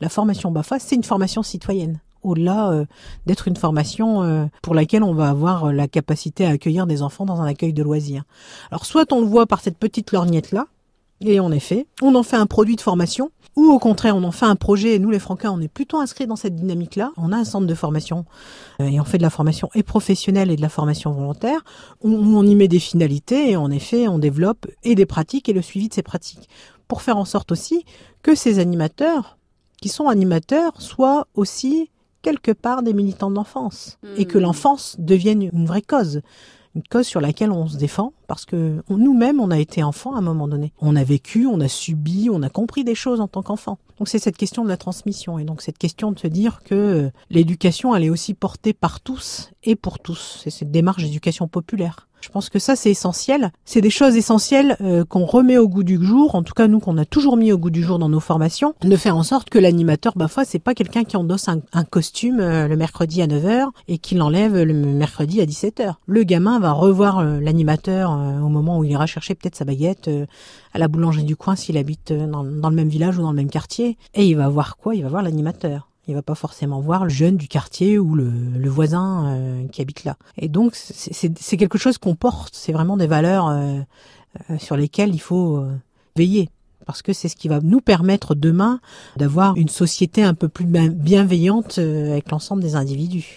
La formation BAFA, c'est une formation citoyenne au-delà euh, d'être une formation euh, pour laquelle on va avoir la capacité à accueillir des enfants dans un accueil de loisirs. Alors soit on le voit par cette petite lorgnette-là, et en effet, on en fait un produit de formation, ou au contraire, on en fait un projet, et nous les Francains, on est plutôt inscrits dans cette dynamique-là. On a un centre de formation, euh, et on fait de la formation et professionnelle et de la formation volontaire, où on y met des finalités, et en effet, on développe et des pratiques et le suivi de ces pratiques, pour faire en sorte aussi que ces animateurs, qui sont animateurs, soient aussi quelque part des militants d'enfance, et que hmm. l'enfance devienne une vraie cause une cause sur laquelle on se défend parce que nous-mêmes, on a été enfant à un moment donné. On a vécu, on a subi, on a compris des choses en tant qu'enfant. Donc c'est cette question de la transmission et donc cette question de se dire que l'éducation, elle est aussi portée par tous et pour tous. C'est cette démarche d'éducation populaire. Je pense que ça, c'est essentiel. C'est des choses essentielles euh, qu'on remet au goût du jour, en tout cas nous qu'on a toujours mis au goût du jour dans nos formations, de faire en sorte que l'animateur, bah, fois, c'est pas quelqu'un qui endosse un, costume euh, le mercredi à 9h et qui l'enlève le mercredi à 17h. Le gamin va revoir euh, l'animateur au moment où il ira chercher peut-être sa baguette à la boulangerie du coin s'il habite dans le même village ou dans le même quartier. Et il va voir quoi? Il va voir l'animateur. Il va pas forcément voir le jeune du quartier ou le, voisin euh, qui habite là. Et donc c'est quelque chose qu'on porte. C'est vraiment des valeurs euh, euh, sur lesquelles il faut veiller parce que c'est ce qui va nous permettre demain d'avoir une société un peu plus bienveillante avec l'ensemble des individus.